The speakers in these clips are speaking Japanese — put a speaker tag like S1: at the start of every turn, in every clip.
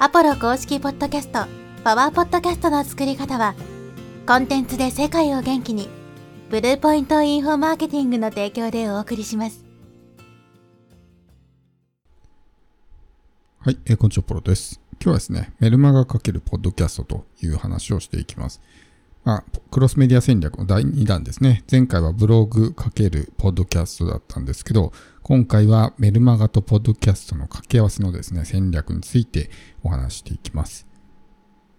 S1: アポロ公式ポッドキャスト、パワーポッドキャストの作り方は、コンテンツで世界を元気に、ブルーポイントインフォマーケティングの提供でお送りします。
S2: はい、えーこんにちは、ポロです。今日はですね、メルマガかけるポッドキャストという話をしていきます。まあ、クロスメディア戦略の第2弾ですね。前回はブログかけるポッドキャストだったんですけど、今回はメルマガとポッドキャストの掛け合わせのですね、戦略についてお話していきます。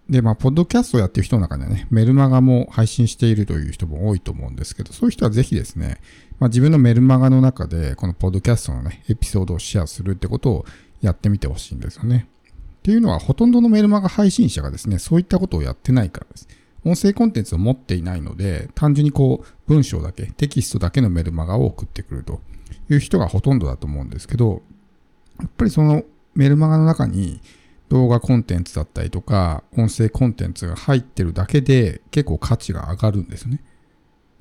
S2: で、まあ、ポッドキャストをやってる人の中でね、メルマガも配信しているという人も多いと思うんですけど、そういう人はぜひですね、まあ、自分のメルマガの中で、このポッドキャストのね、エピソードをシェアするってことをやってみてほしいんですよね。っていうのは、ほとんどのメルマガ配信者がですね、そういったことをやってないからです。音声コンテンツを持っていないので、単純にこう、文章だけ、テキストだけのメルマガを送ってくるという人がほとんどだと思うんですけど、やっぱりそのメルマガの中に動画コンテンツだったりとか、音声コンテンツが入ってるだけで結構価値が上がるんですよね。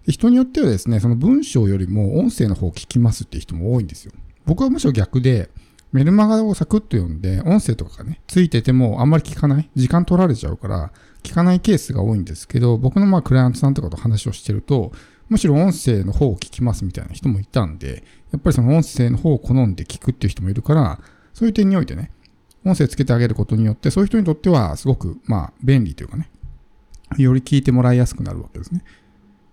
S2: 人によってはですね、その文章よりも音声の方を聞きますっていう人も多いんですよ。僕はむしろ逆で、メルマガをサクッと読んで、音声とかがね、ついててもあんまり聞かない。時間取られちゃうから、聞かないケースが多いんですけど、僕のまあクライアントさんとかと話をしてると、むしろ音声の方を聞きますみたいな人もいたんで、やっぱりその音声の方を好んで聞くっていう人もいるから、そういう点においてね、音声つけてあげることによって、そういう人にとってはすごくまあ便利というかね、より聞いてもらいやすくなるわけですね。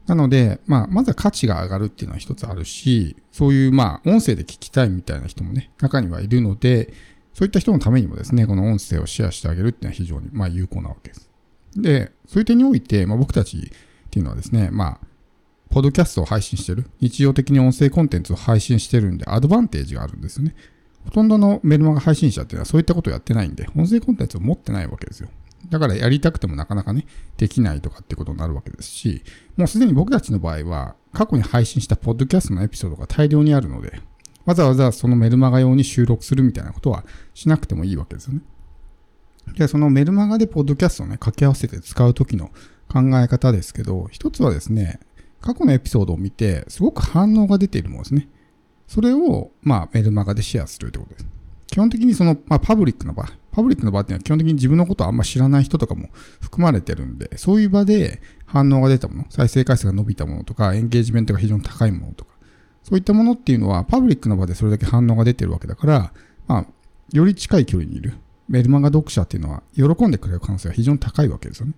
S2: なので、まあ、まずは価値が上がるっていうのは一つあるし、そういう、まあ、音声で聞きたいみたいな人もね、中にはいるので、そういった人のためにもですね、この音声をシェアしてあげるっていうのは非常に、まあ、有効なわけです。で、そういう点において、まあ、僕たちっていうのはですね、まあ、ポッドキャストを配信してる、日常的に音声コンテンツを配信してるんで、アドバンテージがあるんですよね。ほとんどのメルマガ配信者っていうのはそういったことをやってないんで、音声コンテンツを持ってないわけですよ。だからやりたくてもなかなかね、できないとかってことになるわけですし、もうすでに僕たちの場合は、過去に配信したポッドキャストのエピソードが大量にあるので、わざわざそのメルマガ用に収録するみたいなことはしなくてもいいわけですよね。で、そのメルマガでポッドキャストをね、掛け合わせて使うときの考え方ですけど、一つはですね、過去のエピソードを見て、すごく反応が出ているものですね。それを、まあ、メルマガでシェアするってことです。基本的にその、まあ、パブリックな場、パブリックな場っていうのは基本的に自分のことをあんま知らない人とかも含まれてるんで、そういう場で反応が出たもの、再生回数が伸びたものとか、エンゲージメントが非常に高いものとか、そういったものっていうのは、パブリックな場でそれだけ反応が出てるわけだから、まあ、より近い距離にいるメルマガ読者っていうのは、喜んでくれる可能性が非常に高いわけですよね。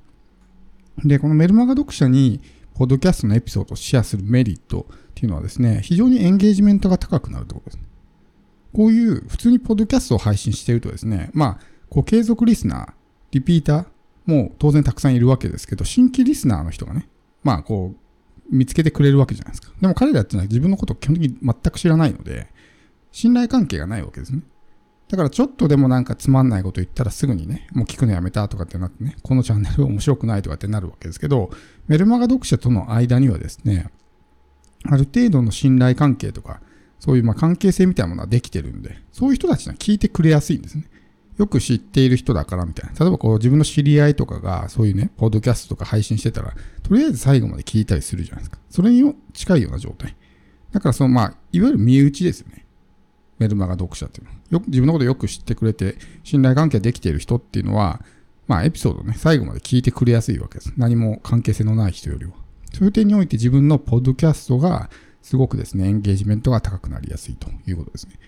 S2: で、このメルマガ読者に、ポッドキャストのエピソードをシェアするメリットっていうのはですね、非常にエンゲージメントが高くなるってことです。こういう普通にポッドキャストを配信しているとですね、まあ、こう継続リスナー、リピーターも当然たくさんいるわけですけど、新規リスナーの人がね、まあこう、見つけてくれるわけじゃないですか。でも彼らっていうのは自分のことを基本的に全く知らないので、信頼関係がないわけですね。だからちょっとでもなんかつまんないこと言ったらすぐにね、もう聞くのやめたとかってなってね、このチャンネル面白くないとかってなるわけですけど、メルマガ読者との間にはですね、ある程度の信頼関係とか、そういうまあ関係性みたいなものはできてるんで、そういう人たちは聞いてくれやすいんですね。よく知っている人だからみたいな。例えばこう自分の知り合いとかがそういうね、ポッドキャストとか配信してたら、とりあえず最後まで聞いたりするじゃないですか。それに近いような状態。だからそのまあ、いわゆる身内ですよね。メルマガ読者っていうのは。よく、自分のことよく知ってくれて、信頼関係できている人っていうのは、まあエピソードね、最後まで聞いてくれやすいわけです。何も関係性のない人よりは。そういう点において自分のポッドキャストがすごくですね、エンゲージメントが高くなりやすいということですね。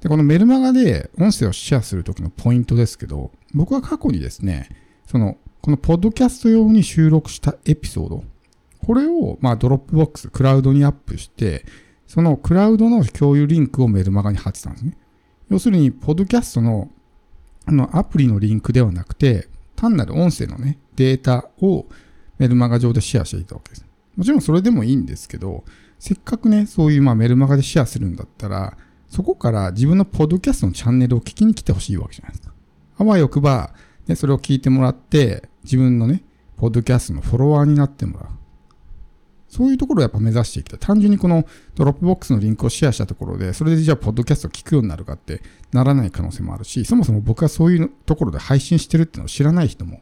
S2: で、このメルマガで音声をシェアするときのポイントですけど、僕は過去にですね、その、このポッドキャスト用に収録したエピソード、これを、まあ、 Dropbox、クラウドにアップして、そのクラウドの共有リンクをメルマガに貼ってたんですね。要するに、ポッドキャストの、あの、アプリのリンクではなくて、単なる音声のね、データをメルマガ上でシェアしていたわけです。もちろんそれでもいいんですけど、せっかくね、そういうまあメルマガでシェアするんだったら、そこから自分のポッドキャストのチャンネルを聞きに来てほしいわけじゃないですか。あわよくば、ね、それを聞いてもらって、自分のね、ポッドキャストのフォロワーになってもらう。そういうところをやっぱ目指していきたい。単純にこの Dropbox のリンクをシェアしたところで、それでじゃあポッドキャストを聞くようになるかってならない可能性もあるし、そもそも僕はそういうところで配信してるっていうのを知らない人も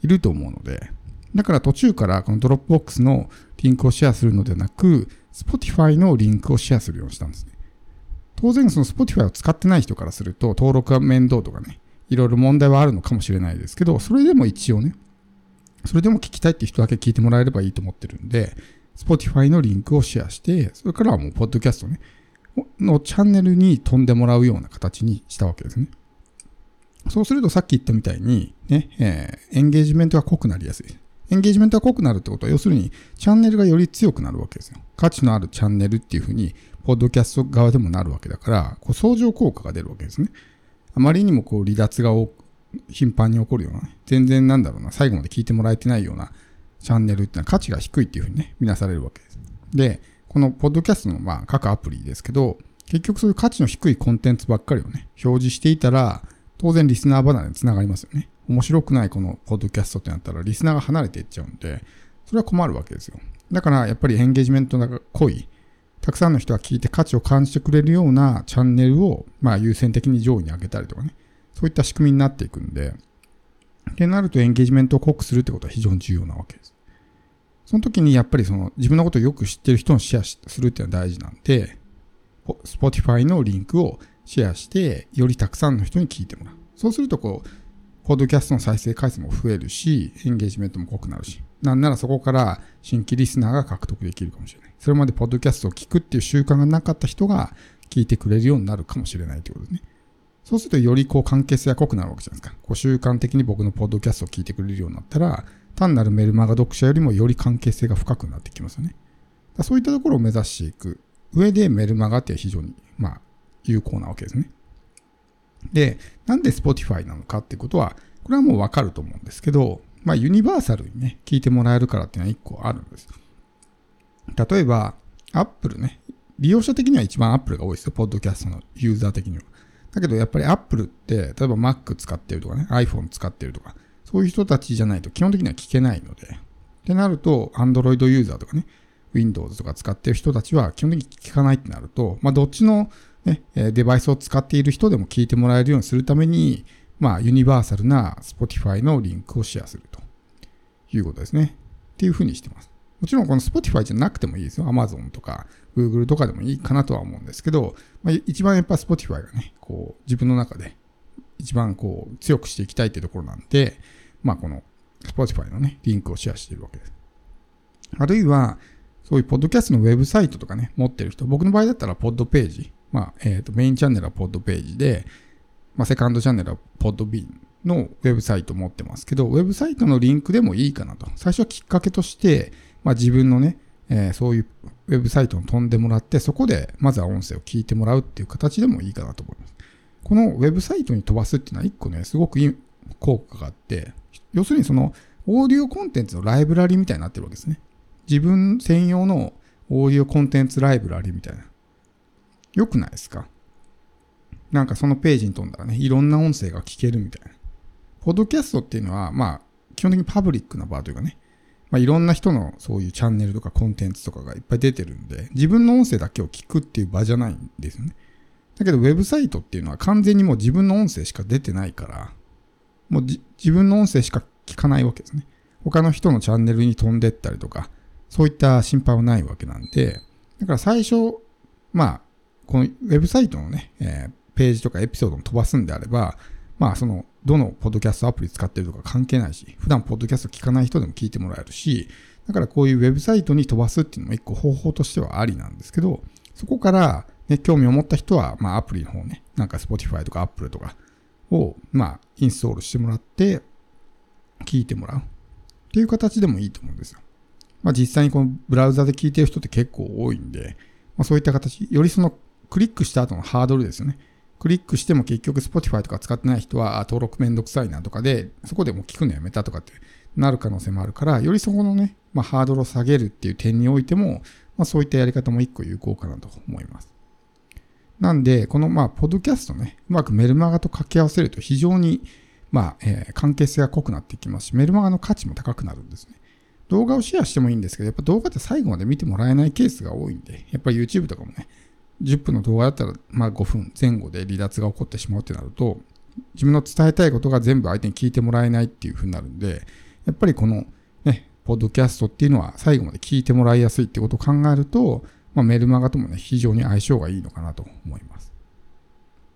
S2: いると思うので、だから途中からこの Dropbox のリンクをシェアするのではなく、Spotify のリンクをシェアするようにしたんですね。当然その Spotify を使ってない人からすると登録が面倒とかね、いろいろ問題はあるのかもしれないですけど、それでも一応ね、それでも聞きたいって人だけ聞いてもらえればいいと思ってるんで、Spotify のリンクをシェアして、それからはもう、ポッドキャストね、のチャンネルに飛んでもらうような形にしたわけですね。そうするとさっき言ったみたいに、ね、えー、エンゲージメントが濃くなりやすい。エンゲージメントが濃くなるってことは、要するに、チャンネルがより強くなるわけですよ。価値のあるチャンネルっていうふうに、ポッドキャスト側でもなるわけだから、こう相乗効果が出るわけですね。あまりにもこう離脱が頻繁に起こるような、ね、全然なんだろうな、最後まで聞いてもらえてないようなチャンネルっていうのは価値が低いっていうふうにね、見なされるわけです。で、このポッドキャストのまあ各アプリですけど、結局そういう価値の低いコンテンツばっかりをね、表示していたら、当然リスナー離れにつながりますよね。面白くないこのポッドキャストってなったら、リスナーが離れていっちゃうんで、それは困るわけですよ。だからやっぱりエンゲージメントが濃い、たくさんの人が聞いて価値を感じてくれるようなチャンネルを、まあ優先的に上位に上げたりとかね、そういった仕組みになっていくんで、ってなるとエンゲージメントを濃くするってことは非常に重要なわけです。その時にやっぱりその自分のことをよく知ってる人にシェアするっていうのは大事なんで、Spotify のリンクをシェアして、よりたくさんの人に聞いてもらう。そうするとこう、ポッドキャストの再生回数も増えるし、エンゲージメントも濃くなるし、なんならそこから新規リスナーが獲得できるかもしれない。それまでポッドキャストを聞くっていう習慣がなかった人が聞いてくれるようになるかもしれないということですね。そうするとよりこう関係性が濃くなるわけじゃないですか。こう習慣的に僕のポッドキャストを聞いてくれるようになったら、単なるメルマガ読者よりもより関係性が深くなってきますよね。そういったところを目指していく上でメルマガって非常に、まあ、有効なわけですね。で、なんで Spotify なのかってことは、これはもうわかると思うんですけど、まあ、ユニバーサルにね、聞いてもらえるからっていうのは一個あるんです。例えば、Apple ね、利用者的には一番 Apple が多いですよ、ポッドキャストのユーザー的には。だけどやっぱり Apple って、例えば Mac 使ってるとかね、iPhone 使ってるとか、そういう人たちじゃないと基本的には聞けないので。ってなると、Android ユーザーとかね、Windows とか使ってる人たちは基本的に聞かないってなると、まあどっちの、ね、デバイスを使っている人でも聞いてもらえるようにするために、まあユニバーサルな Spotify のリンクをシェアするということですね。っていうふうにしてます。もちろんこの Spotify じゃなくてもいいですよ。Amazon とか Google とかでもいいかなとは思うんですけど、まあ、一番やっぱ Spotify がね、こう自分の中で一番こう強くしていきたいっていうところなんで、まあこの Spotify のね、リンクをシェアしているわけです。あるいは、そういうポッドキャストのウェブサイトとかね、持ってる人、僕の場合だったらポッドページ、まあ、えっ、ー、と、メインチャンネルはポッドページで、まあ、セカンドチャンネルはポッドビーンのウェブサイト持ってますけど、ウェブサイトのリンクでもいいかなと。最初はきっかけとして、まあ、自分のね、えー、そういうウェブサイトに飛んでもらって、そこでまずは音声を聞いてもらうっていう形でもいいかなと思います。このウェブサイトに飛ばすっていうのは一個ね、すごくいい効果があって、要するにそのオーディオコンテンツのライブラリみたいになってるわけですね。自分専用のオーディオコンテンツライブラリみたいな。よくないですか？なんかそのページに飛んだらね、いろんな音声が聞けるみたいな。ポッドキャストっていうのは、まあ、基本的にパブリックな場というかね、まあ、いろんな人のそういうチャンネルとかコンテンツとかがいっぱい出てるんで、自分の音声だけを聞くっていう場じゃないんですよね。だけど、ウェブサイトっていうのは完全にもう自分の音声しか出てないから、もう自分の音声しか聞かないわけですね。他の人のチャンネルに飛んでったりとか、そういった心配はないわけなんで、だから最初、まあ、このウェブサイトのね、えー、ページとかエピソードを飛ばすんであれば、まあ、その、どのポッドキャストアプリ使ってるとか関係ないし、普段ポッドキャスト聞かない人でも聞いてもらえるし、だからこういうウェブサイトに飛ばすっていうのも一個方法としてはありなんですけど、そこから、ね、興味を持った人は、まあ、アプリの方ね、なんか Spotify とか Apple とかを、まあ、インストールしてもらって、聞いてもらう。っていう形でもいいと思うんですよ。まあ実際にこのブラウザで聞いてる人って結構多いんで、まあそういった形、よりそのクリックした後のハードルですよね。クリックしても結局 Spotify とか使ってない人は登録めんどくさいなとかで、そこでも聞くのやめたとかってなる可能性もあるから、よりそこのね、まあハードルを下げるっていう点においても、まあそういったやり方も一個有効かなと思います。なんで、このまあ、ポッドキャストね、うまくメルマガと掛け合わせると非常にまあ、えー、関係性が濃くなっていきますし、メルマガの価値も高くなるんですね。動画をシェアしてもいいんですけど、やっぱ動画って最後まで見てもらえないケースが多いんで、やっぱり YouTube とかもね、10分の動画だったら、まあ5分前後で離脱が起こってしまうってなると、自分の伝えたいことが全部相手に聞いてもらえないっていうふうになるんで、やっぱりこのね、ポッドキャストっていうのは最後まで聞いてもらいやすいってことを考えると、まあ、メルマガともね、非常に相性がいいのかなと思います。